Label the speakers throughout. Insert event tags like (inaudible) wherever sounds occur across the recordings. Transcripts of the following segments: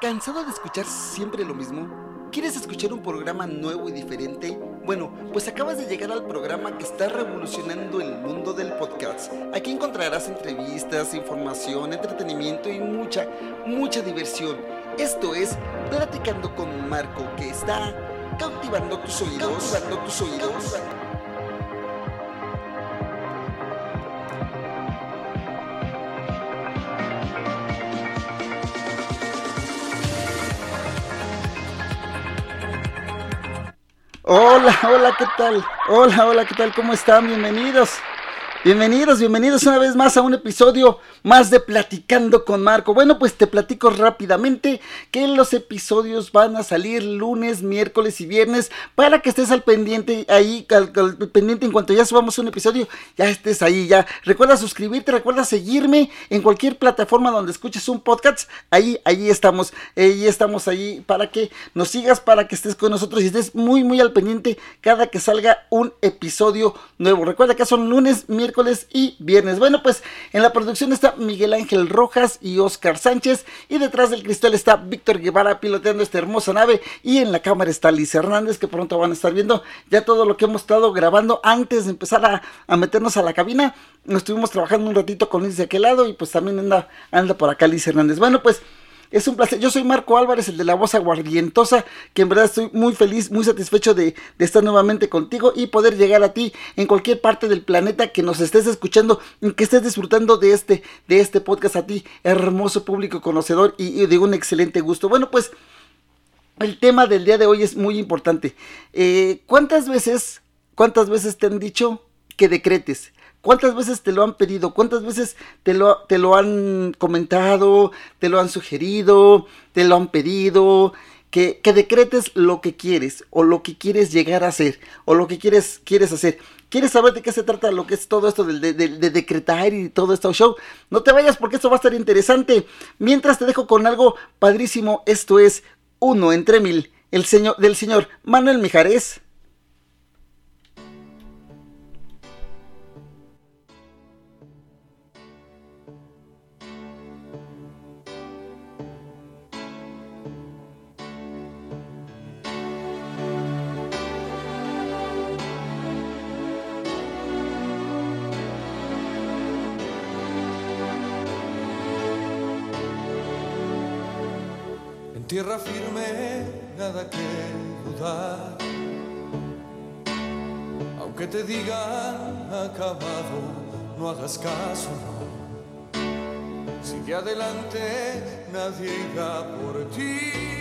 Speaker 1: ¿Cansado de escuchar siempre lo mismo? ¿Quieres escuchar un programa nuevo y diferente? Bueno, pues acabas de llegar al programa que está revolucionando el mundo del podcast. Aquí encontrarás entrevistas, información, entretenimiento y mucha, mucha diversión. Esto es Platicando con Marco, que está cautivando tus oídos, cautivando tus oídos. Hola, hola, ¿qué tal? Hola, hola, ¿qué tal? ¿Cómo están? Bienvenidos. Bienvenidos, bienvenidos una vez más a un episodio más de Platicando con Marco. Bueno, pues te platico rápidamente que los episodios van a salir lunes, miércoles y viernes para que estés al pendiente ahí, al, pendiente en cuanto ya subamos un episodio, ya estés ahí, ya. Recuerda suscribirte, recuerda seguirme en cualquier plataforma donde escuches un podcast. Ahí, ahí estamos, ahí estamos ahí para que nos sigas, para que estés con nosotros y estés muy, muy al pendiente cada que salga un episodio nuevo. Recuerda que son lunes, miércoles miércoles y viernes. Bueno, pues en la producción está Miguel Ángel Rojas y Oscar Sánchez. Y detrás del cristal está Víctor Guevara piloteando esta hermosa nave. Y en la cámara está Liz Hernández, que pronto van a estar viendo ya todo lo que hemos estado grabando antes de empezar a, a meternos a la cabina. Nos estuvimos trabajando un ratito con Liz de aquel lado y pues también anda, anda por acá Liz Hernández. Bueno, pues es un placer. Yo soy Marco Álvarez, el de la voz aguardientosa, que en verdad estoy muy feliz, muy satisfecho de, estar nuevamente contigo y poder llegar a ti en cualquier parte del planeta que nos estés escuchando, que estés disfrutando de este, de este podcast a ti, hermoso público conocedor y, de un excelente gusto. Bueno, pues el tema del día de hoy es muy importante. Eh, ¿Cuántas veces, cuántas veces te han dicho que decretes? ¿Cuántas veces te lo han pedido? ¿Cuántas veces te lo, te lo han comentado? ¿Te lo han sugerido? ¿Te lo han pedido? Que, decretes lo que quieres o lo que quieres llegar a hacer o lo que quieres, quieres hacer. ¿Quieres saber de qué se trata lo que es todo esto de, decretar y todo esto show? No te vayas porque esto va a estar interesante. Mientras te dejo con algo padrísimo, esto es uno entre mil, el señor, del señor Manuel Mijares.
Speaker 2: Tierra firme, nada que dudar. Aunque te digan acabado, no hagas caso, no. Sigue adelante, nadie irá por ti.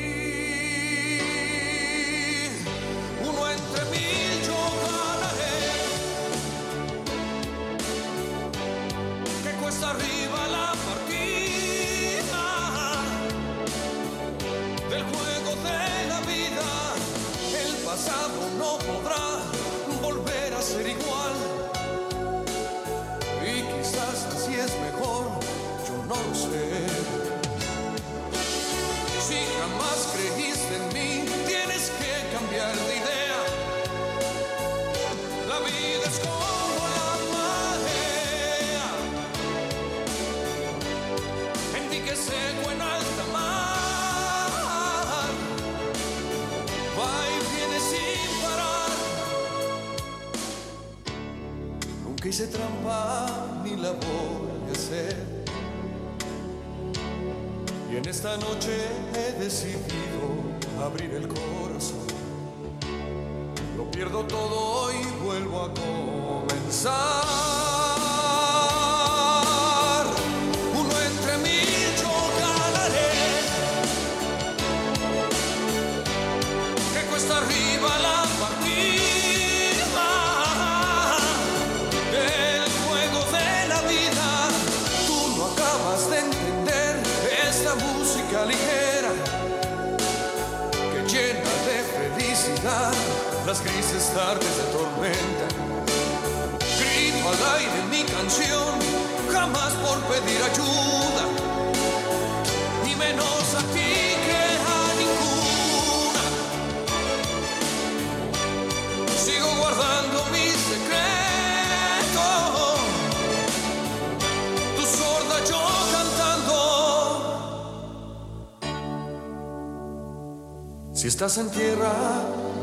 Speaker 2: Si estás en tierra,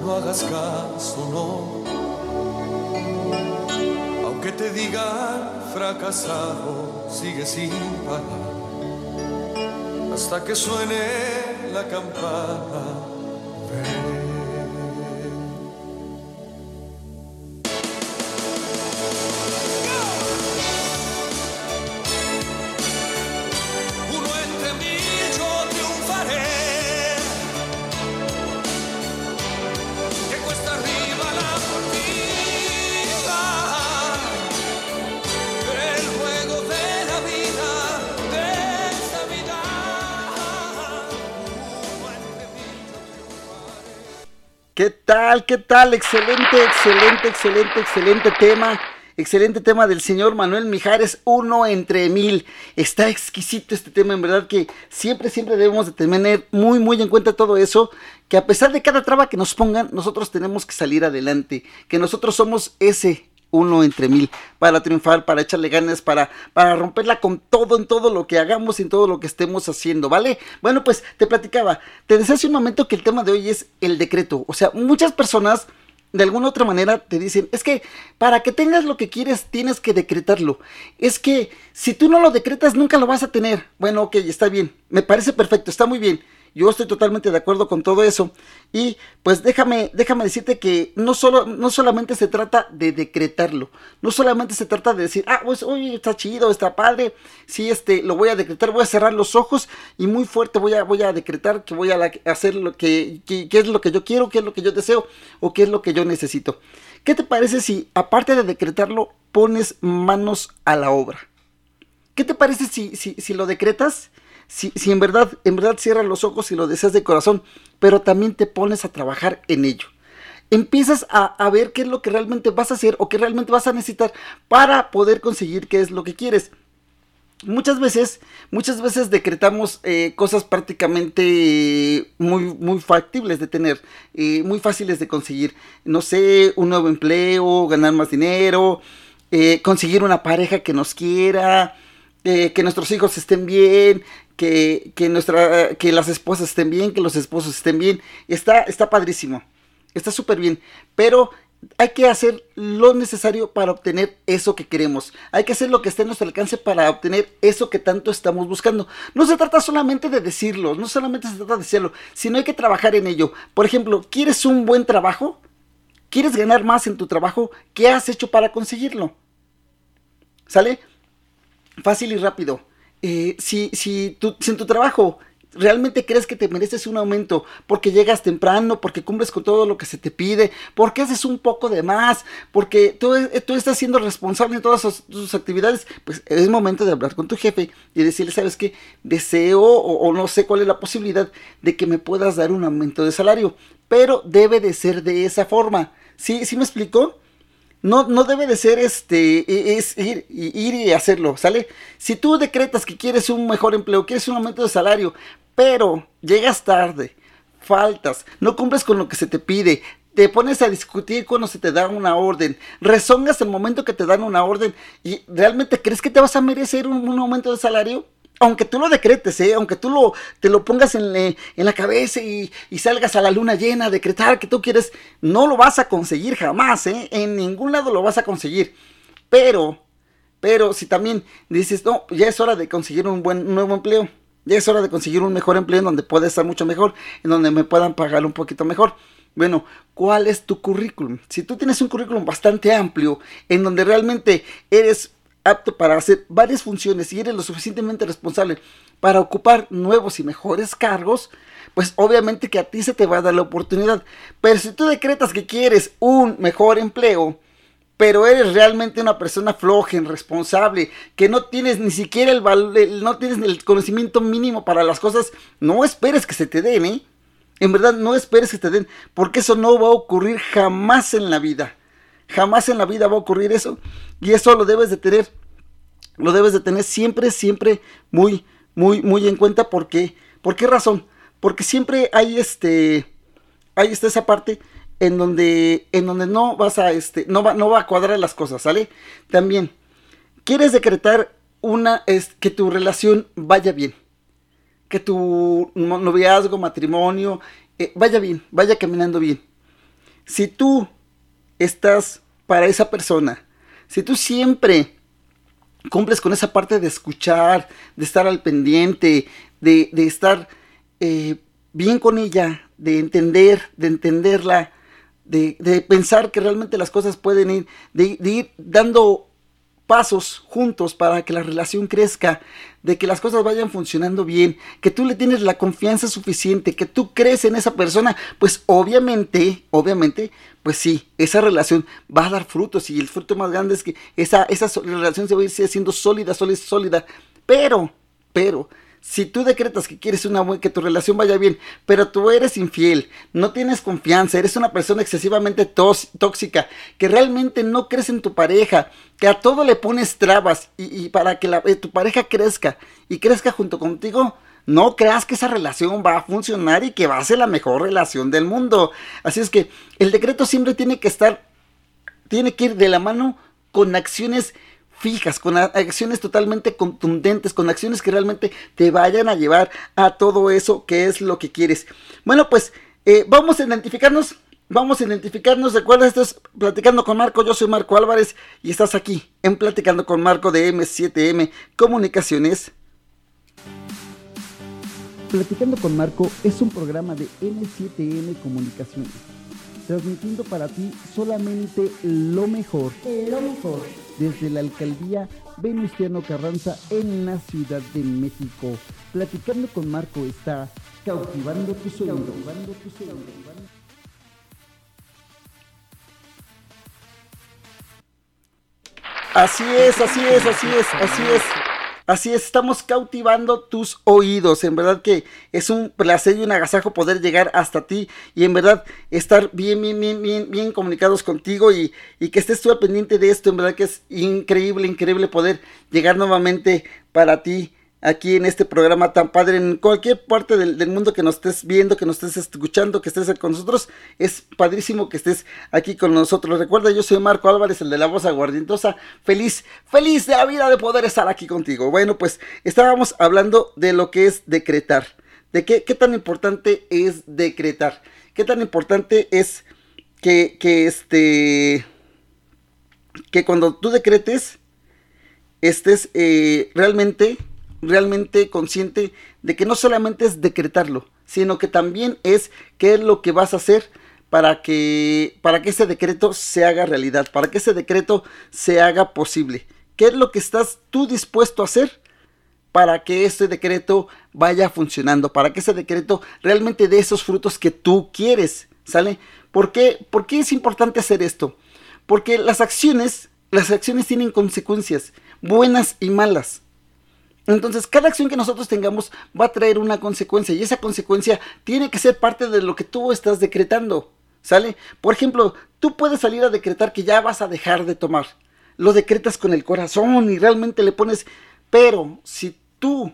Speaker 2: no hagas caso, no. Aunque te digan fracasado, sigue sin parar. Hasta que suene la campana.
Speaker 1: Tal? ¿Qué tal? Excelente, excelente, excelente, excelente tema. Excelente tema del señor Manuel Mijares, uno entre mil. Está exquisito este tema, en verdad que siempre, siempre debemos de tener muy, muy en cuenta todo eso, que a pesar de cada traba que nos pongan, nosotros tenemos que salir adelante, que nosotros somos ese, uno entre mil, para triunfar, para echarle ganas, para, para romperla con todo en todo lo que hagamos en todo lo que estemos haciendo, ¿vale? Bueno, pues te platicaba, te decía hace un momento que el tema de hoy es el decreto, o sea, muchas personas de alguna otra manera te dicen, es que para que tengas lo que quieres tienes que decretarlo. Es que si tú no lo decretas nunca lo vas a tener. Bueno, ok, está bien, me parece perfecto, está muy bien. Yo estoy totalmente de acuerdo con todo eso. Y pues déjame, déjame decirte que no, solo, no solamente se trata de decretarlo, no solamente se trata de decir, ah, pues oye, está chido, está padre, sí, este, lo voy a decretar, voy a cerrar los ojos y muy fuerte voy a, voy a decretar que voy a hacer lo que, que, es lo que yo quiero, qué es lo que yo deseo o qué es lo que yo necesito. ¿Qué te parece si, aparte de decretarlo, pones manos a la obra? ¿Qué te parece si, si, si lo decretas? Si, en verdad, en verdad cierras los ojos y lo deseas de corazón, pero también te pones a trabajar en ello. Empiezas a, a, ver qué es lo que realmente vas a hacer o qué realmente vas a necesitar para poder conseguir qué es lo que quieres. Muchas veces, muchas veces decretamos eh, cosas prácticamente muy, muy factibles de tener, eh, muy fáciles de conseguir. No sé, un nuevo empleo, ganar más dinero, eh, conseguir una pareja que nos quiera, que nuestros hijos estén bien, que, nuestra, que las esposas estén bien, que los esposos estén bien. Está, está padrísimo. Está súper bien. Pero hay que hacer lo necesario para obtener eso que queremos. Hay que hacer lo que esté en nuestro alcance para obtener eso que tanto estamos buscando. No se trata solamente de decirlo, no solamente se trata de decirlo, sino hay que trabajar en ello. Por ejemplo, ¿quieres un buen trabajo? ¿Quieres ganar más en tu trabajo? ¿Qué has hecho para conseguirlo? ¿Sale? Fácil y rápido eh, si, si, tu, si en tu trabajo realmente crees que te mereces un aumento porque llegas temprano, porque cumples con todo lo que se te pide, porque haces un poco de más, porque tú, eh, tú estás siendo responsable en todas tus, actividades, pues es momento de hablar con tu jefe y decirle, sabes qué, deseo o, o, no sé cuál es la posibilidad de que me puedas dar un aumento de salario, pero debe de ser de esa forma. ¿Sí, ¿Sí me explicó? No, no debe de ser este, e, es ir, ir y hacerlo, ¿sale? Si tú decretas que quieres un mejor empleo, quieres un aumento de salario, pero llegas tarde, faltas, no cumples con lo que se te pide, te pones a discutir cuando se te da una orden, rezongas el momento que te dan una orden y realmente crees que te vas a merecer un, un aumento de salario, aunque tú lo decretes, ¿eh? aunque tú lo, te lo pongas en, en la cabeza y, y, salgas a la luna llena a decretar que tú quieres, no lo vas a conseguir jamás, ¿eh? en ningún lado lo vas a conseguir. Pero, pero si también dices, no, ya es hora de conseguir un buen nuevo empleo, ya es hora de conseguir un mejor empleo en donde pueda estar mucho mejor, en donde me puedan pagar un poquito mejor. Bueno, ¿cuál es tu currículum? Si tú tienes un currículum bastante amplio, en donde realmente eres apto para hacer varias funciones y eres lo suficientemente responsable para ocupar nuevos y mejores cargos, pues obviamente que a ti se te va a dar la oportunidad. Pero si tú decretas que quieres un mejor empleo, pero eres realmente una persona floja, irresponsable, que no tienes ni siquiera el, el no tienes el conocimiento mínimo para las cosas, no esperes que se te den, ¿eh? En verdad, no esperes que te den, porque eso no va a ocurrir jamás en la vida. Jamás en la vida va a ocurrir eso. Y eso lo debes de tener. Lo debes de tener siempre, siempre muy, muy, muy en cuenta. porque ¿Por qué razón? Porque siempre hay este. Hay está esa parte en donde. En donde no vas a. Este. No va, no va a cuadrar las cosas, ¿sale? También. Quieres decretar una. Es que tu relación vaya bien que tu noviazgo, matrimonio, eh, vaya bien, vaya caminando bien. Si tú estás para esa persona, si tú siempre cumples con esa parte de escuchar, de estar al pendiente, de, estar eh, bien con ella, de entender, de entenderla, de, pensar que realmente las cosas pueden ir, de, de ir dando pasos juntos para que la relación crezca, de que las cosas vayan funcionando bien, que tú le tienes la confianza suficiente, que tú crees en esa persona, pues obviamente, obviamente, pues sí, esa relación va a dar frutos y el fruto más grande es que esa, esa relación se va a ir siendo sólida, sólida, sólida, pero, pero, si tú decretas que quieres una que tu relación vaya bien, pero tú eres infiel, no tienes confianza, eres una persona excesivamente tóxica, que realmente no crees en tu pareja, que a todo le pones trabas y, para que eh, tu pareja crezca y crezca junto contigo, no creas que esa relación va a funcionar y que va a ser la mejor relación del mundo. Así es que el decreto siempre tiene que estar, tiene que ir de la mano con acciones fijas, con acciones totalmente contundentes, con acciones que realmente te vayan a llevar a todo eso que es lo que quieres. Bueno, pues eh, vamos a identificarnos, vamos a identificarnos. Recuerda, estás platicando con Marco, yo soy Marco Álvarez y estás aquí en Platicando con Marco de M7M Comunicaciones. Platicando con Marco es un programa de M7M Comunicaciones, transmitiendo para ti solamente lo mejor. Lo mejor desde la alcaldía Venustiano Carranza en la Ciudad de México. Platicando con Marco está cautivando tu sueño. Así es, así es, así es, así es. Así es, estamos cautivando tus oídos. En verdad que es un placer y un agasajo poder llegar hasta ti y en verdad estar bien, bien, bien, bien, bien comunicados contigo y, y que estés tú al pendiente de esto. En verdad que es increíble, increíble poder llegar nuevamente para ti aquí en este programa tan padre, en cualquier parte del, mundo que nos estés viendo, que nos estés escuchando, que estés con nosotros. Es padrísimo que estés aquí con nosotros. Recuerda, yo soy Marco Álvarez, el de la voz aguardientosa. Feliz, feliz de la vida de poder estar aquí contigo. Bueno, pues estábamos hablando de lo que es decretar. De qué, tan importante es decretar. Qué tan importante es que, que este... Que cuando tú decretes, estés eh, realmente realmente consciente de que no solamente es decretarlo, sino que también es qué es lo que vas a hacer para que, para que ese decreto se haga realidad, para que ese decreto se haga posible. ¿Qué es lo que estás tú dispuesto a hacer para que ese decreto vaya funcionando, para que ese decreto realmente dé esos frutos que tú quieres? ¿Sale? ¿Por qué, ¿Por qué es importante hacer esto? Porque las acciones, las acciones tienen consecuencias, buenas y malas. Entonces, cada acción que nosotros tengamos va a traer una consecuencia y esa consecuencia tiene que ser parte de lo que tú estás decretando. ¿Sale? Por ejemplo, tú puedes salir a decretar que ya vas a dejar de tomar. Lo decretas con el corazón y realmente le pones... Pero si tú,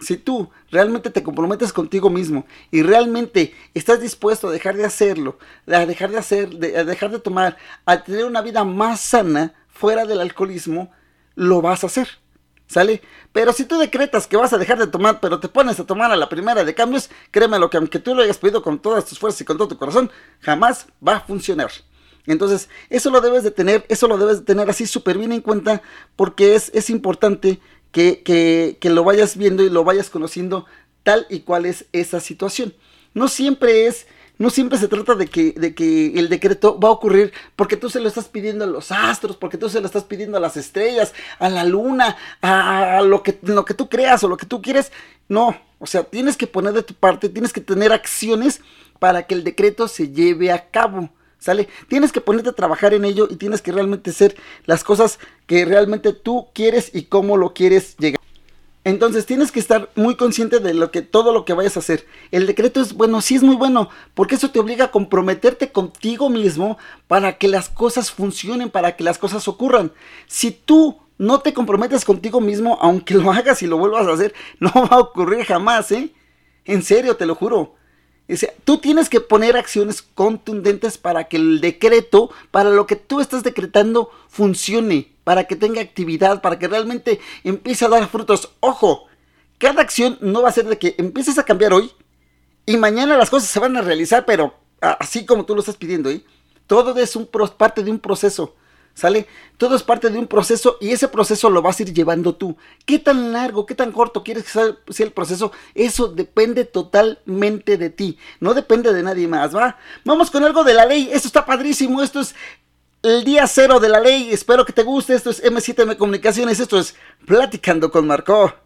Speaker 1: si tú realmente te comprometes contigo mismo y realmente estás dispuesto a dejar de hacerlo, a dejar de hacer, a dejar de tomar, a tener una vida más sana fuera del alcoholismo, lo vas a hacer. ¿Sale? Pero si tú decretas que vas a dejar de tomar, pero te pones a tomar a la primera de cambios, créeme lo que aunque tú lo hayas pedido con todas tus fuerzas y con todo tu corazón, jamás va a funcionar. Entonces, eso lo debes de tener, eso lo debes de tener así súper bien en cuenta, porque es, es importante que, que, que lo vayas viendo y lo vayas conociendo tal y cual es esa situación. No siempre es no siempre se trata de que, de que el decreto va a ocurrir porque tú se lo estás pidiendo a los astros, porque tú se lo estás pidiendo a las estrellas, a la luna, a, lo, que, lo que tú creas o lo que tú quieres. No, o sea, tienes que poner de tu parte, tienes que tener acciones para que el decreto se lleve a cabo. ¿Sale? Tienes que ponerte a trabajar en ello y tienes que realmente hacer las cosas que realmente tú quieres y cómo lo quieres llegar. Entonces tienes que estar muy consciente de lo que todo lo que vayas a hacer. El decreto es bueno, sí es muy bueno, porque eso te obliga a comprometerte contigo mismo para que las cosas funcionen, para que las cosas ocurran. Si tú no te comprometes contigo mismo, aunque (laughs) lo hagas y lo vuelvas a hacer, no va a ocurrir jamás, ¿eh? En serio, te lo juro tú tienes que poner acciones contundentes para que el decreto, para lo que tú estás decretando, funcione, para que tenga actividad, para que realmente empiece a dar frutos. Ojo,
Speaker 3: cada acción no va a ser de que empieces a cambiar hoy y mañana las cosas se van a realizar, pero así como tú lo estás pidiendo, ¿eh? Todo es un parte de un proceso. ¿Sale? Todo es parte de un proceso y ese proceso lo vas a ir llevando tú. ¿Qué tan largo, qué tan corto quieres que sea el proceso? Eso depende totalmente de ti. No depende de nadie más, ¿va? Vamos con algo de la ley. Esto está padrísimo. Esto es el día cero de la ley. Espero que te guste. Esto es M7M Comunicaciones. Esto es Platicando con Marco.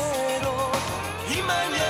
Speaker 3: quiero y mañana.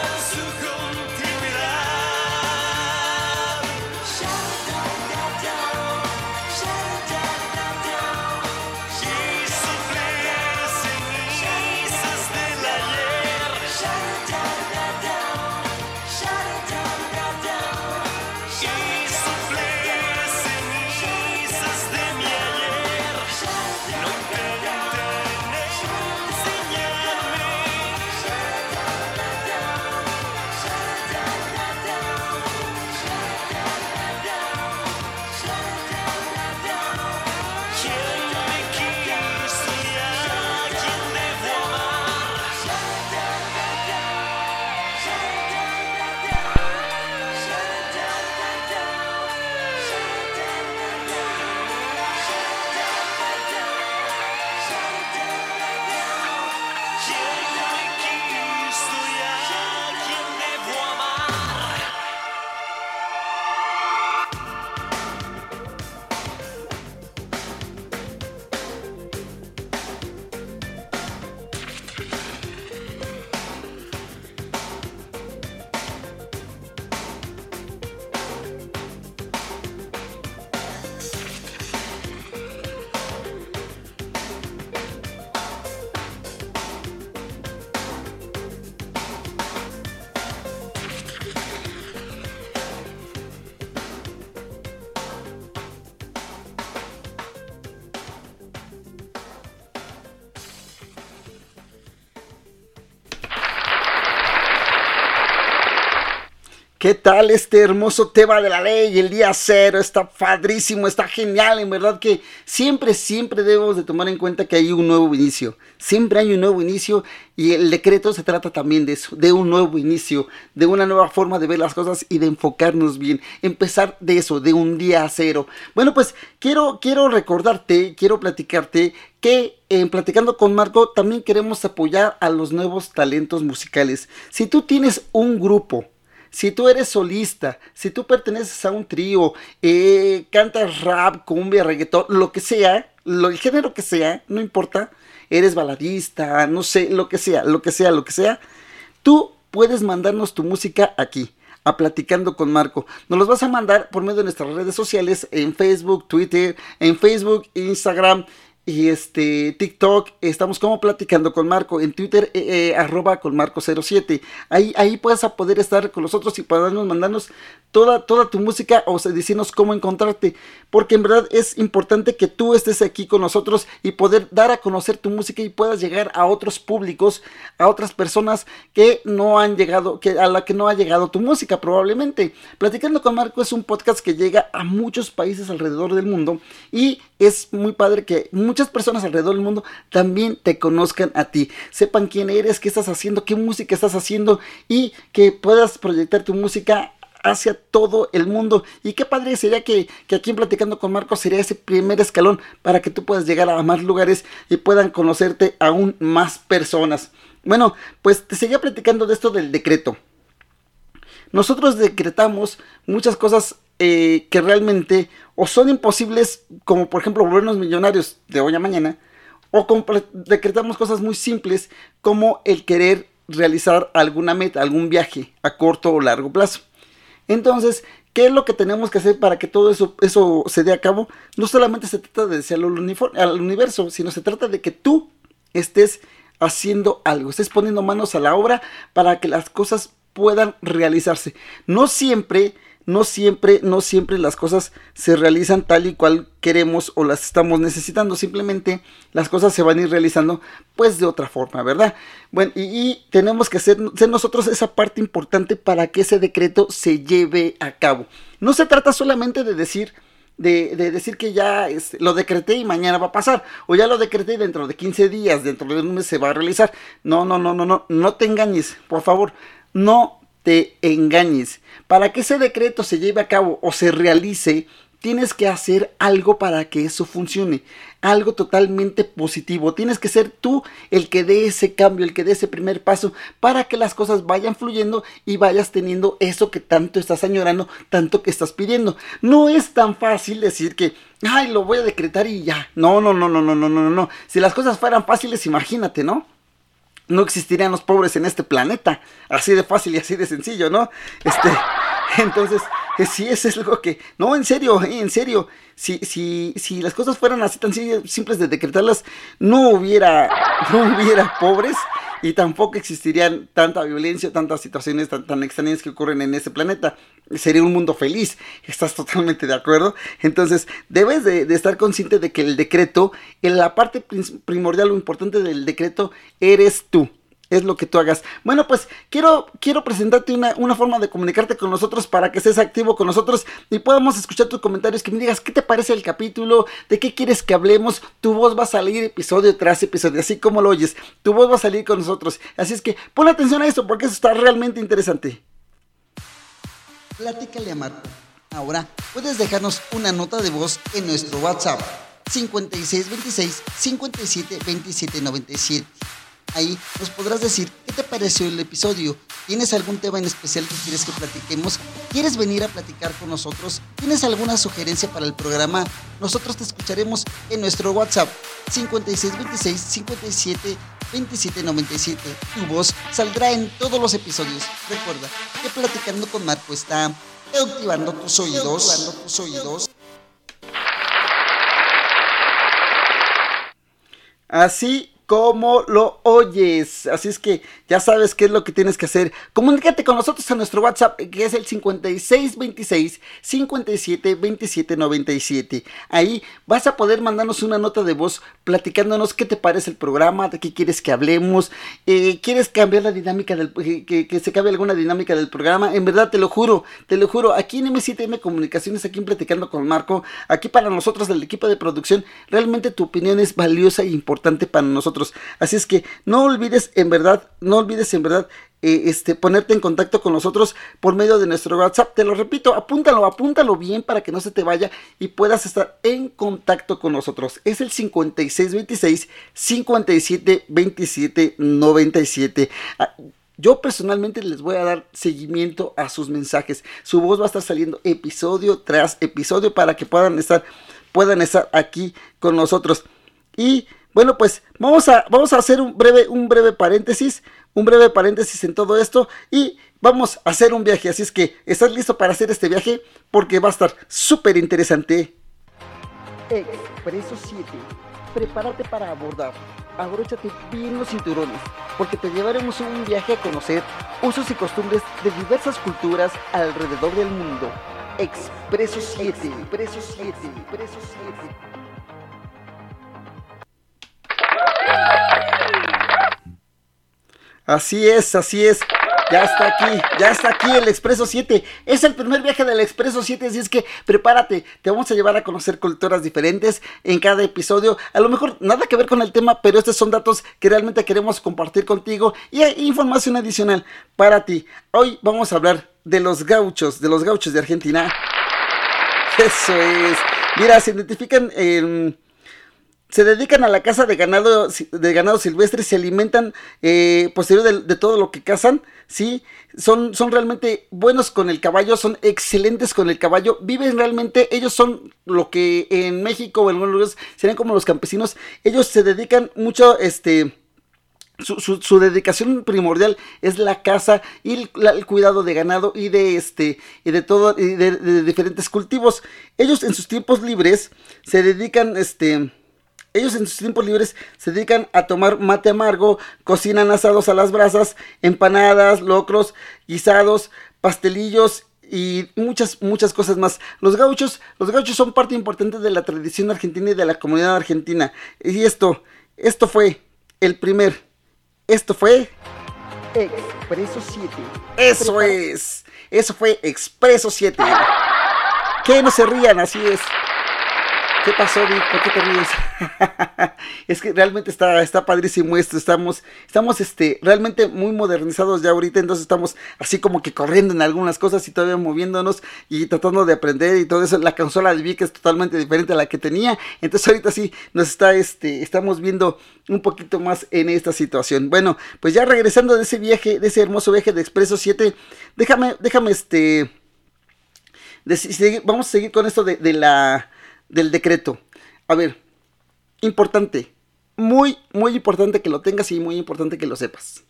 Speaker 1: ¿Qué tal este hermoso tema de la ley? El día cero está padrísimo, está genial. En verdad que siempre, siempre debemos de tomar en cuenta que hay un nuevo inicio. Siempre hay un nuevo inicio y el decreto se trata también de eso, de un nuevo inicio, de una nueva forma de ver las cosas y de enfocarnos bien. Empezar de eso, de un día cero. Bueno, pues quiero, quiero recordarte, quiero platicarte que en Platicando con Marco también queremos apoyar a los nuevos talentos musicales. Si tú tienes un grupo, si tú eres solista, si tú perteneces a un trío, eh, cantas rap, cumbia, reggaetón, lo que sea, lo, el género que sea, no importa, eres baladista, no sé, lo que sea, lo que sea, lo que sea, tú puedes mandarnos tu música aquí a Platicando con Marco. Nos los vas a mandar por medio de nuestras redes sociales en Facebook, Twitter, en Facebook, Instagram y este TikTok estamos como platicando con Marco en Twitter eh, eh, arroba con Marco 07 ahí ahí puedes poder estar con nosotros y podernos mandarnos toda toda tu música o decirnos cómo encontrarte porque en verdad es importante que tú estés aquí con nosotros y poder dar a conocer tu música y puedas llegar a otros públicos a otras personas que no han llegado que a la que no ha llegado tu música probablemente. Platicando con Marco es un podcast que llega a muchos países alrededor del mundo y es muy padre que muchas personas alrededor del mundo también te conozcan a ti, sepan quién eres, qué estás haciendo, qué música estás haciendo y que puedas proyectar tu música hacia todo el mundo. Y qué padre sería que, que, aquí en Platicando con Marcos sería ese primer escalón para que tú puedas llegar a más lugares y puedan conocerte aún más personas. Bueno, pues te seguía platicando de esto del decreto. Nosotros decretamos muchas cosas eh, que realmente o son imposibles, como por ejemplo volvernos millonarios de hoy a mañana, o decretamos cosas muy simples como el querer realizar alguna meta, algún viaje a corto o largo plazo. Entonces, ¿qué es lo que tenemos que hacer para que todo eso, eso se dé a cabo? No solamente se trata de desearlo al universo, sino se trata de que tú estés haciendo algo, estés poniendo manos a la obra para que las cosas puedan realizarse. No siempre no siempre, no siempre las cosas se realizan tal y cual queremos o las estamos necesitando. Simplemente las cosas se van a ir realizando pues de otra forma, ¿verdad? Bueno, y, tenemos que ser, nosotros esa parte importante para que ese decreto se lleve a cabo. No se trata solamente de decir... De, decir que ya este, lo decreté y mañana va a pasar, o ya lo decreté y dentro de 15 días, dentro de un mes se va a realizar. No, no, no, no, no, no te engañes, por favor, no te engañes. Para que ese decreto se lleve a cabo o se realice, tienes que hacer algo para que eso funcione. Algo totalmente positivo. Tienes que ser tú el que dé ese cambio, el que dé ese primer paso para que las cosas vayan fluyendo y vayas teniendo eso que tanto estás añorando, tanto que estás pidiendo. No es tan fácil decir que, ay, lo voy a decretar y ya. No, no, no, no, no, no, no, no. Si las cosas fueran fáciles, imagínate, ¿no? No existirían los pobres en este planeta. Así de fácil y así de sencillo, ¿no? Este, (laughs) entonces, eh, sí, es algo que, no, en serio, eh, en serio, si, si, si las cosas fueran así tan simples de decretarlas, no hubiera, no hubiera pobres y tampoco existirían tanta violencia, tantas situaciones tan, extrañas que ocurren en este planeta. Sería un mundo feliz. ¿Estás totalmente de acuerdo? Entonces, debes de, estar consciente de que el decreto, en la parte primordial, lo importante del decreto, eres tú es lo que tú hagas. Bueno, pues quiero, quiero presentarte una, una, forma de comunicarte con nosotros para que estés activo con nosotros y podamos escuchar tus comentarios, que me digas qué te parece el capítulo, de qué quieres que hablemos. Tu voz va a salir episodio tras episodio, así como lo oyes. Tu voz va a salir con nosotros. Así es que pon atención a eso porque eso está realmente interesante. Platícale a Marco. Ahora puedes dejarnos una nota de voz en nuestro WhatsApp 5626 57 27 97. Ahí nos podrás decir qué te pareció el episodio. ¿Tienes algún tema en especial que quieres que platiquemos? ¿Quieres venir a platicar con nosotros? ¿Tienes alguna sugerencia para el programa? Nosotros te escucharemos en nuestro WhatsApp 5626 57 2797. Tu voz saldrá en todos los episodios. Recuerda que platicando con Marco está activando tus oídos. tus oídos. Así como lo oyes. Así es que ya sabes qué es lo que tienes que hacer. Comunícate con nosotros a nuestro WhatsApp, que es el 5626 572797. Ahí vas a poder mandarnos una nota de voz platicándonos qué te parece el programa, de qué quieres que hablemos, eh, quieres cambiar la dinámica del que, que, se cambie alguna dinámica del programa. En verdad te lo juro, te lo juro. Aquí en M7M Comunicaciones, aquí en Platicando con Marco, aquí para nosotros del equipo de producción, realmente tu opinión es valiosa e importante para nosotros Así es que no olvides en verdad, no olvides en verdad eh, este, ponerte en contacto con nosotros por medio de nuestro WhatsApp. Te lo repito, apúntalo, apúntalo bien para que no se te vaya y puedas estar en contacto con nosotros. Es el 5626 5727 97. Yo personalmente les voy a dar seguimiento a sus mensajes. Su voz va a estar saliendo episodio tras episodio para que puedan estar, puedan estar aquí con nosotros. Y bueno, pues vamos a, vamos a hacer un breve, un breve paréntesis, un breve paréntesis en todo esto y vamos a hacer un viaje. Así es que, ¿estás listo para hacer este viaje? Porque va a estar súper interesante. Expreso 7. Prepárate para abordar. Abróchate bien los cinturones, porque te llevaremos un viaje a conocer usos y costumbres de diversas culturas alrededor del mundo. Expreso 7. Expreso 7. Expreso 7. Así es, así es. Ya está aquí, ya está aquí el Expreso 7. Es el primer viaje del Expreso 7, así es que prepárate. Te vamos a llevar a conocer culturas diferentes en cada episodio. A lo mejor nada que ver con el tema, pero estos son datos que realmente queremos compartir contigo y hay información adicional para ti. Hoy vamos a hablar de los gauchos, de los gauchos de Argentina. Eso es. Mira, se identifican en se dedican a la caza de ganado, de ganado silvestre, se alimentan eh, posterior de, todo lo que cazan, ¿sí? Son, son realmente buenos con el caballo, son excelentes con el caballo, viven realmente, ellos son lo que en México o en algunos lugares serían como los campesinos, ellos se dedican mucho, este... Su, dedicación primordial es la caza y el, cuidado de ganado y de este y de todo y de, de diferentes cultivos. Ellos en sus tiempos libres se dedican este ellos en sus tiempos libres se dedican a tomar mate amargo, cocinan asados a las brasas, empanadas, locros, guisados, pastelillos y muchas, muchas cosas más. Los gauchos, los gauchos son parte importante de la tradición argentina y de la comunidad argentina. Y esto, esto fue el primer, esto fue Expreso 7. Eso es, eso fue Expreso 7. Que no se rían, así es. ¿Qué pasó, Vic? ¿Por qué te ríes? (laughs) es que realmente está, está padrísimo esto. Estamos, estamos este, realmente muy modernizados ya ahorita, entonces estamos así como que corriendo en algunas cosas y todavía moviéndonos y tratando de aprender y todo eso. La consola de Vic es totalmente diferente a la que tenía. Entonces ahorita sí nos está, este, estamos viendo un poquito más en esta situación. Bueno, pues ya regresando de ese viaje, de ese hermoso viaje de Expreso 7, déjame, déjame este. vamos a seguir con esto de la del decreto. A ver, importante, muy, muy importante que lo tengas y muy importante que lo sepas.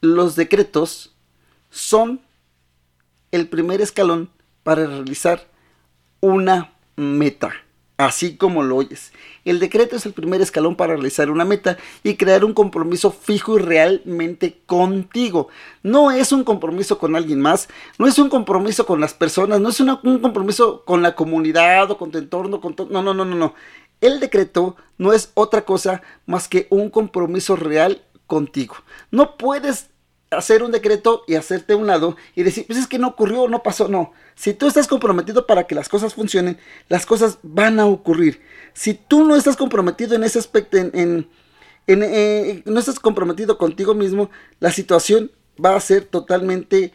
Speaker 1: Los decretos son el primer escalón para realizar una meta así como lo oyes. El decreto es el primer escalón para realizar una meta y crear un compromiso fijo y realmente contigo. No es un compromiso con alguien más, no es un compromiso con las personas, no es un compromiso con la comunidad o con tu entorno, con no, no, no, no, no. El decreto no es otra cosa más que un compromiso real contigo. No puedes hacer un decreto y hacerte un lado y decir, pues es que no ocurrió, no pasó, no. Si tú estás comprometido para que las cosas funcionen, las cosas van a ocurrir. Si tú no estás comprometido en ese aspecto, en, eh, no estás comprometido contigo mismo, la situación va a ser totalmente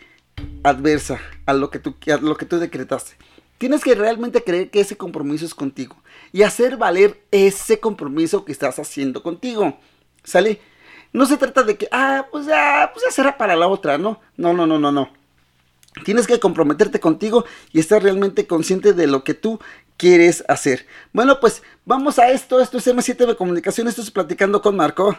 Speaker 1: adversa a lo que tú, a lo que tú decretaste. Tienes que realmente creer que ese compromiso es contigo y hacer valer ese compromiso que estás haciendo contigo. ¿Sale? No se trata de que, ah, pues ya, pues ya será para la otra, ¿no? No, no, no, no, no. Tienes que comprometerte contigo y estar realmente consciente de lo que tú quieres hacer. Bueno, pues vamos a esto. Esto es M7 de Comunicación. Esto es Platicando con Marco.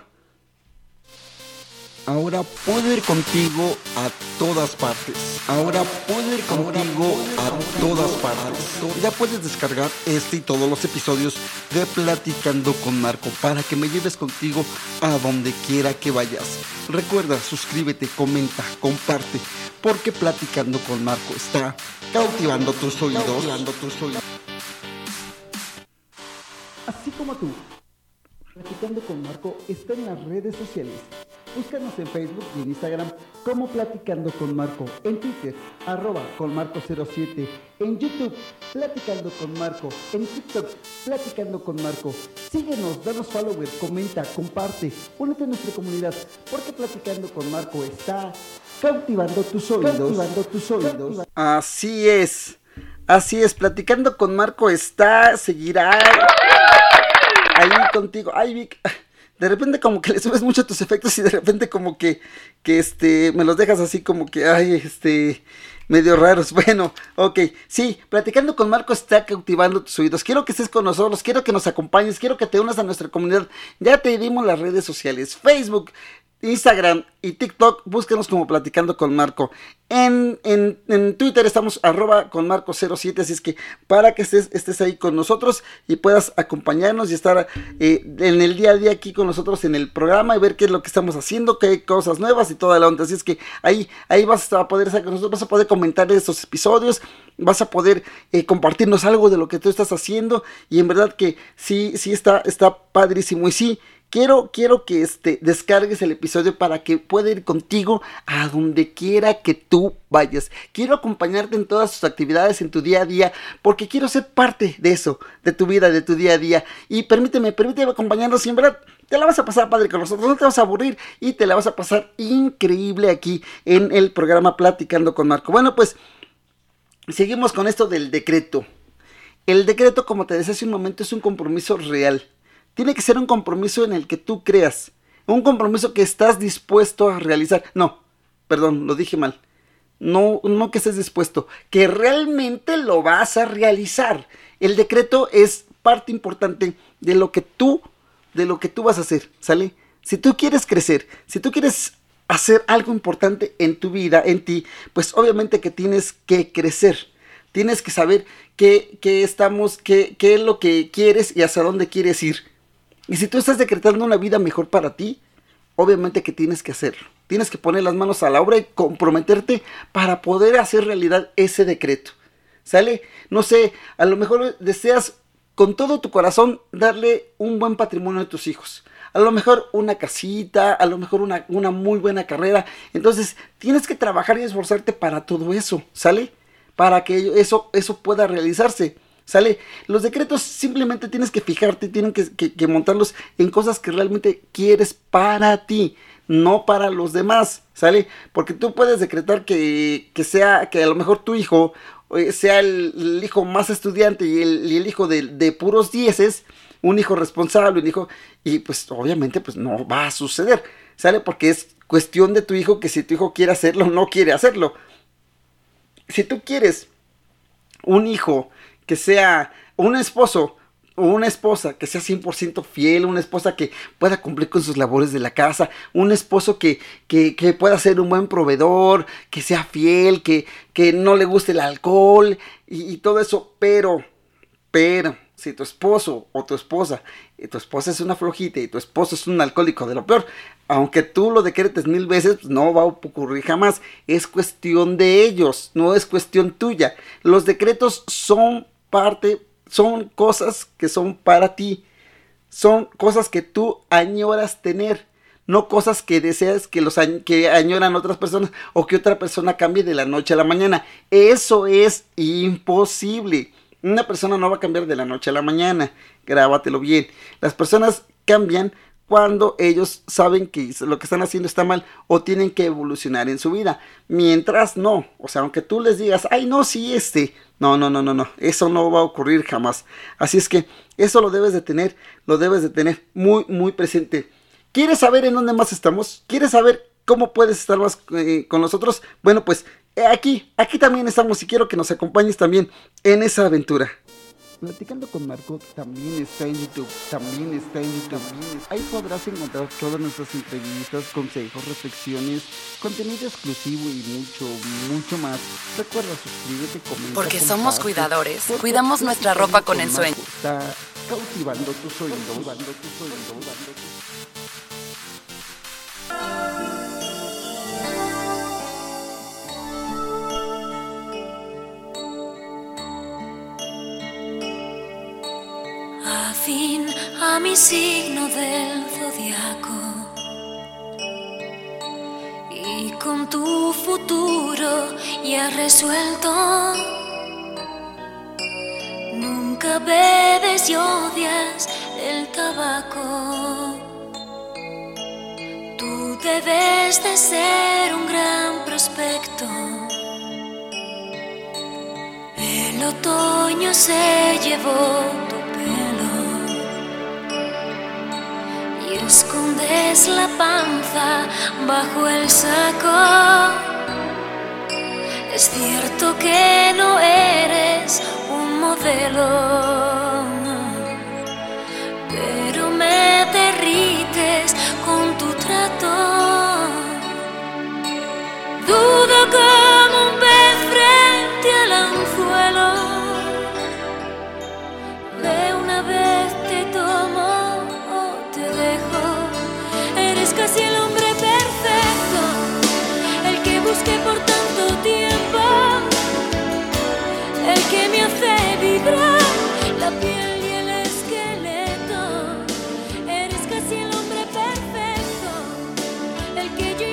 Speaker 1: Ahora puedo ir contigo a todas partes. Ahora puedo ir contigo a todas partes. Ya puedes descargar este y todos los episodios de Platicando con Marco para que me lleves contigo a donde quiera que vayas. Recuerda, suscríbete, comenta, comparte, porque Platicando con Marco está cautivando tus oídos. Cautivando tus oídos. Así como tú. Platicando con Marco está en las redes sociales. Búscanos en Facebook y en Instagram como Platicando con Marco. En Twitter, arroba con Marco07. En YouTube, Platicando con Marco. En TikTok, Platicando con Marco. Síguenos, danos follower, comenta, comparte. Únete a nuestra comunidad porque Platicando con Marco está cautivando tus oídos. Cautivando tus oídos. Así es. Así es, Platicando con Marco está, seguirá ahí contigo. Ay, Vic, de repente como que le subes mucho tus efectos y de repente como que, que este, me los dejas así como que, ay, este, medio raros. (laughs) Bueno, ok, sí, platicando con Marco está cautivando tus oídos. Quiero que estés con nosotros, quiero que nos acompañes, quiero que te unas a nuestra comunidad. Ya te dimos las redes sociales, Facebook, Instagram y TikTok, búsquenos como Platicando con Marco. En, en, Twitter estamos arroba con Marco07, así es que para que estés, estés ahí con nosotros y puedas acompañarnos y estar eh, en el día a día aquí con nosotros en el programa y ver qué es lo que estamos haciendo, qué hay cosas nuevas y toda la onda. Así es que ahí, ahí vas a poder estar con nosotros, vas a poder comentar estos episodios, vas a poder eh, compartirnos algo de lo que tú estás haciendo y en verdad que sí, sí está, está padrísimo y sí. Quiero, quiero que este, descargues el episodio para que pueda ir contigo a donde quiera que tú vayas. Quiero acompañarte en todas tus actividades, en tu día a día, porque quiero ser parte de eso, de tu vida, de tu día a día. Y permíteme, permíteme acompañarnos y en verdad te la vas a pasar padre con nosotros, no te vas a aburrir y te la vas a pasar increíble aquí en el programa Platicando con Marco. Bueno, pues seguimos con esto del decreto. El decreto, como te decía hace un momento, es un compromiso real tiene que ser un compromiso en el que tú creas. Un compromiso que estás dispuesto a realizar. No, perdón, lo dije mal. No, no que estés dispuesto, que realmente lo vas a realizar. El decreto es parte importante de lo que tú, de lo que tú vas a hacer, ¿sale? Si tú quieres crecer, si tú quieres hacer algo importante en tu vida, en ti, pues obviamente que tienes que crecer. Tienes que saber qué, qué estamos, qué, qué es lo que quieres y hacia dónde quieres ir. Y si tú estás decretando una vida mejor para ti, obviamente que tienes que hacerlo. Tienes que poner las manos a la obra y comprometerte para poder hacer realidad ese decreto. ¿Sale? No sé, a lo mejor deseas con todo tu corazón darle un buen patrimonio a tus hijos. A lo mejor una casita, a lo mejor una, una muy buena carrera. Entonces tienes que trabajar y esforzarte para todo eso, ¿sale? Para que eso, eso pueda realizarse. ¿Sale? Los decretos simplemente tienes que fijarte, tienen que, montarlos en cosas que realmente quieres para ti, no para los demás, ¿sale? Porque tú puedes decretar que, sea, que a lo mejor tu hijo eh, sea el, hijo más estudiante y el, hijo de, puros dieces, un hijo responsable, un hijo, y pues obviamente pues no va a suceder, ¿sale? Porque es cuestión de tu hijo que si tu hijo quiere hacerlo, no quiere hacerlo. Si tú quieres un hijo que sea un esposo o una esposa que sea 100% fiel, una esposa que pueda cumplir con sus labores de la casa, un esposo que, que, pueda ser un buen proveedor, que sea fiel, que, que no le guste el alcohol y, y, todo eso, pero, pero, si tu esposo o tu esposa, y tu esposa es una flojita y tu esposo es un alcohólico de lo peor, aunque tú lo decretes mil veces, pues no va a ocurrir jamás. Es cuestión de ellos, no es cuestión tuya. Los decretos son parte, son cosas que son para ti. Son cosas que tú añoras tener, no cosas que deseas que los que añoran otras personas o que otra persona cambie de la noche a la mañana. Eso es imposible. Una persona no va a cambiar de la noche a la mañana. Grábatelo bien. Las personas cambian cuando ellos saben que lo que están haciendo está mal o tienen que evolucionar en su vida. Mientras no, o sea, aunque tú les digas, ay, no, sí, este, no, no, no, no, no, eso no va a ocurrir jamás. Así es que eso lo debes de tener, lo debes de tener muy, muy presente. ¿Quieres saber en dónde más estamos? ¿Quieres saber cómo puedes estar más eh, con nosotros? Bueno, pues aquí, aquí también estamos y quiero que nos acompañes también en esa aventura. Platicando con Marco también está en YouTube, también está en YouTube. Ahí podrás encontrar todas nuestras entrevistas, consejos, reflexiones, contenido exclusivo y mucho, mucho más. Recuerda suscríbete, comenta.
Speaker 4: Porque somos cuidadores, cuidamos nuestra ropa con ensueño.
Speaker 1: Está cautivando tus oídos, cautivando tus oídos, cautivando tus
Speaker 5: Afín a mi signo del zodiaco y con tu futuro ya resuelto. Nunca bebes y odias el tabaco. Tú debes de ser un gran prospecto. El otoño se llevó escondes la panza bajo el saco. Es cierto que no eres un modelo, pero me derrites con tu trato. Dudo como el que yo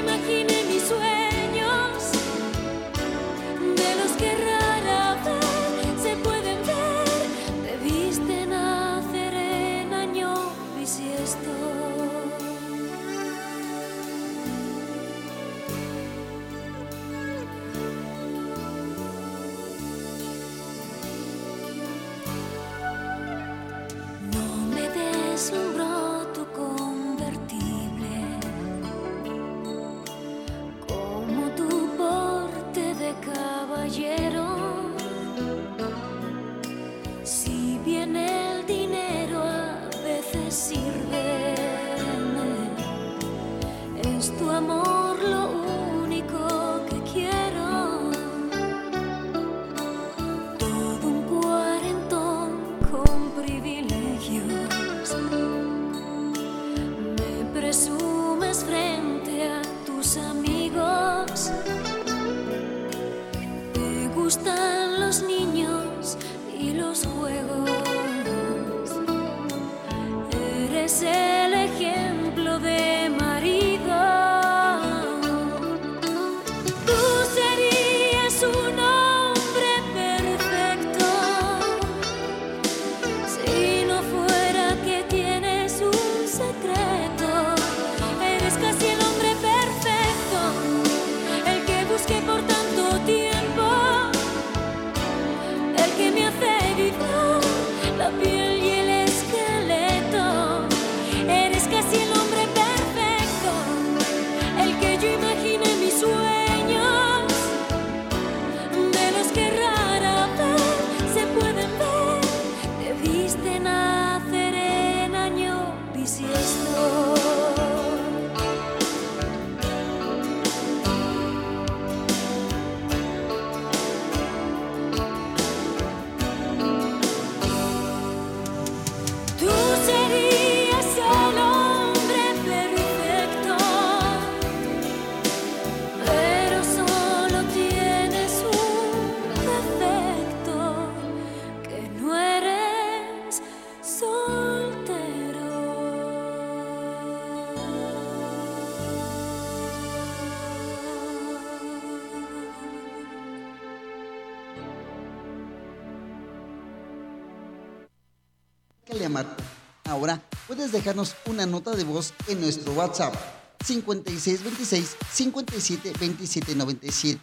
Speaker 1: dejarnos una nota de voz en nuestro WhatsApp 5626 57 27 97.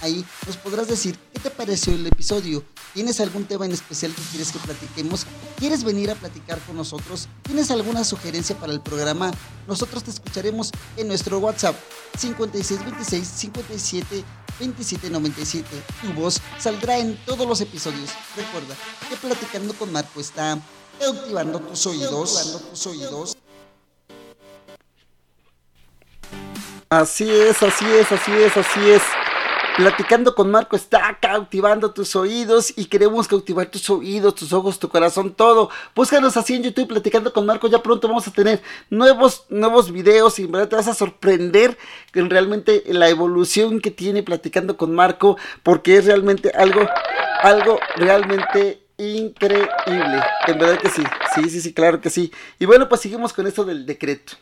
Speaker 1: Ahí nos podrás decir qué te pareció el episodio. ¿Tienes algún tema en especial que quieres que platiquemos? ¿Quieres venir a platicar con nosotros? ¿Tienes alguna sugerencia para el programa? Nosotros te escucharemos en nuestro WhatsApp 5626 57 2797. Tu voz saldrá en todos los episodios. Recuerda que Platicando con Marco está cautivando tus oídos. tus oídos. Así es, así es, así es, así es. Platicando con Marco está cautivando tus oídos y queremos cautivar tus oídos, tus ojos, tu corazón, todo. Búscanos así en YouTube, Platicando con Marco. Ya pronto vamos a tener nuevos, nuevos videos y en verdad te vas a sorprender realmente la evolución que tiene Platicando con Marco, porque es realmente algo, algo realmente increíble. En verdad que sí, sí, sí, sí, claro que sí. Y bueno, pues seguimos con esto del decreto.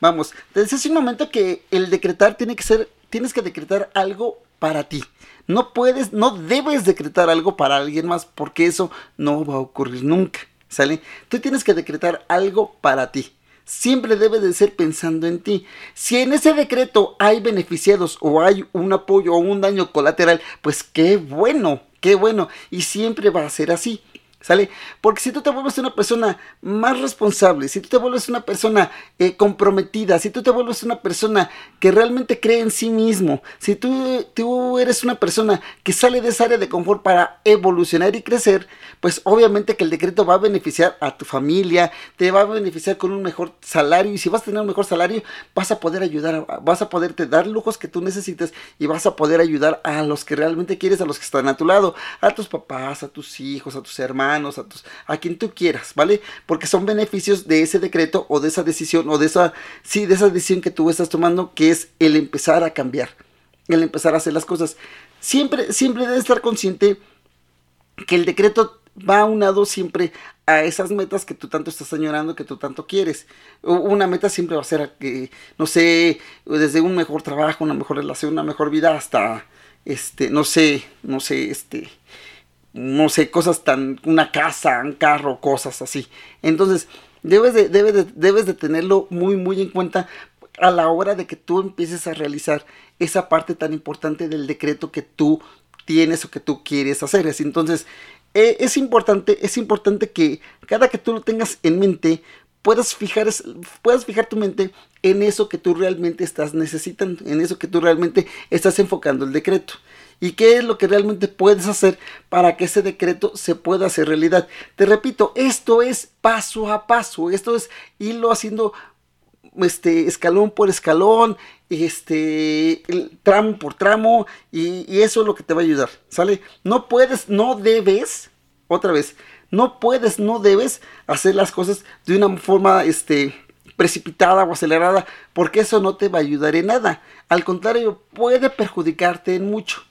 Speaker 1: Vamos, te decía hace un momento que el decretar tiene que ser, tienes que decretar algo para ti. No puedes, no debes decretar algo para alguien más porque eso no va a ocurrir nunca, ¿sale? Tú tienes que decretar algo para ti. Siempre debe de ser pensando en ti. Si en ese decreto hay beneficiados o hay un apoyo o un daño colateral, pues qué bueno, qué bueno. Y siempre va a ser así. ¿Sale? Porque si tú te vuelves una persona más responsable, si tú te vuelves una persona eh, comprometida, si tú te vuelves una persona que realmente cree en sí mismo, si tú, tú eres una persona que sale de esa área de confort para evolucionar y crecer, pues obviamente que el decreto va a beneficiar a tu familia, te va a beneficiar con un mejor salario y si vas a tener un mejor salario, vas a poder ayudar, vas a poderte dar lujos que tú necesites y vas a poder ayudar a los que realmente quieres, a los que están a tu lado, a tus papás, a tus hijos, a tus hermanos a, tus, a quien tú quieras, ¿vale? Porque son beneficios de ese decreto o de esa decisión o de esa, sí, de esa decisión que tú estás tomando, que es el empezar a cambiar, el empezar a hacer las cosas. Siempre, siempre debes estar consciente que el decreto va aunado siempre a esas metas que tú tanto estás añorando, que tú tanto quieres. Una meta siempre va a ser que, no sé, desde un mejor trabajo, una mejor relación, una mejor vida, hasta, este, no sé, no sé, este, no sé, cosas tan, una casa, un carro, cosas así. Entonces, debes de, debes de, debes de tenerlo muy, muy en cuenta a la hora de que tú empieces a realizar esa parte tan importante del decreto que tú tienes o que tú quieres hacer. Entonces, eh, es importante, es importante que cada que tú lo tengas en mente, puedas fijar, puedas fijar tu mente en eso que tú realmente estás necesitando, en eso que tú realmente estás enfocando el decreto y qué es lo que realmente puedes hacer para que ese decreto se pueda hacer realidad. Te repito, esto es paso a paso, esto es irlo haciendo este escalón por escalón, este tramo por tramo y, eso es lo que te va a ayudar, ¿sale? No puedes, no debes, otra vez, no puedes, no debes hacer las cosas de una forma, este, precipitada o acelerada, porque eso no te va a ayudar en nada. Al contrario, puede perjudicarte en mucho.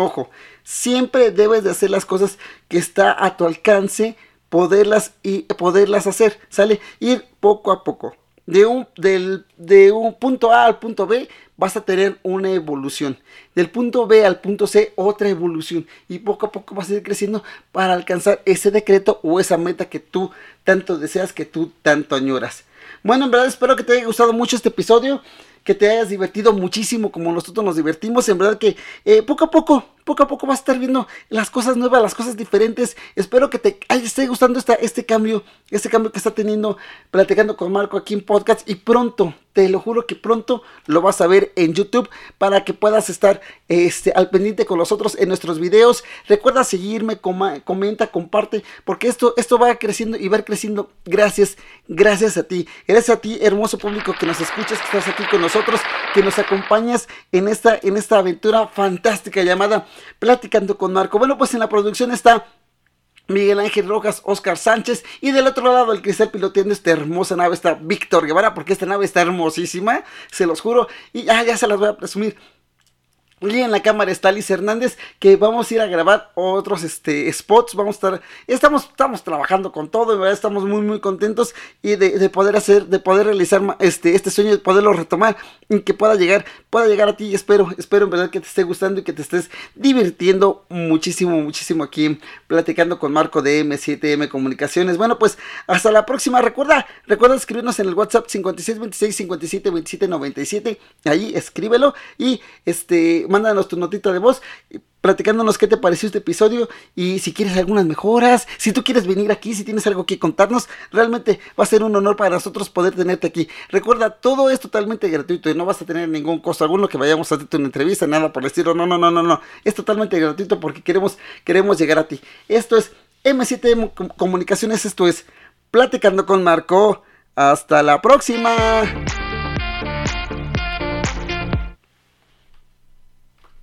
Speaker 1: Ojo, siempre debes de hacer las cosas que está a tu alcance, poderlas y poderlas hacer, ¿sale? Ir poco a poco. De un, del, de un punto A al punto B vas a tener una evolución. Del punto B al punto C otra evolución. Y poco a poco vas a ir creciendo para alcanzar ese decreto o esa meta que tú tanto deseas, que tú tanto añoras. Bueno, en verdad espero que te haya gustado mucho este episodio que te hayas divertido muchísimo como nosotros nos divertimos. En verdad que eh, poco a poco poco a poco vas a estar viendo las cosas nuevas, las cosas diferentes. Espero que te esté gustando esta, este cambio, este cambio que está teniendo platicando con Marco aquí en podcast y pronto, te lo juro que pronto lo vas a ver en YouTube para que puedas estar este, al pendiente con nosotros en nuestros videos. Recuerda seguirme, comenta, comparte, porque esto, esto va creciendo y va creciendo gracias, gracias a ti. Gracias a ti, hermoso público que nos escuchas, que estás aquí con nosotros, que nos acompañas en esta, en esta aventura fantástica llamada platicando con Marco. Bueno, pues en la producción está Miguel Ángel Rojas, Oscar Sánchez y del otro lado el cristal piloteando esta hermosa nave está Víctor Guevara porque esta nave está hermosísima, se los juro y ya, ya se las voy a presumir. Y en la cámara está Liz Hernández, que vamos a ir a grabar otros este, spots. Vamos a estar, estamos, estamos trabajando con todo, verdad estamos muy, muy contentos y de, poder hacer, de poder realizar este, este sueño, de poderlo retomar y que pueda llegar, pueda llegar a ti. Y espero, espero en verdad que te esté gustando y que te estés divirtiendo muchísimo, muchísimo aquí platicando con Marco de M7M Comunicaciones. Bueno, pues hasta la próxima. Recuerda, recuerda escribirnos en el WhatsApp 5626 57 27 97. Ahí escríbelo y este mándanos tu notita de voz platicándonos qué te pareció este episodio y si quieres algunas mejoras, si tú quieres venir aquí, si tienes algo que contarnos, realmente va a ser un honor para nosotros poder tenerte aquí. Recuerda, todo es totalmente gratuito y no vas a tener ningún costo alguno que vayamos a hacerte una entrevista, nada por decirlo, no, no, no, no, no, es totalmente gratuito porque queremos, queremos llegar a ti. Esto es M7 Comunicaciones, esto es Platicando con Marco. Hasta la próxima.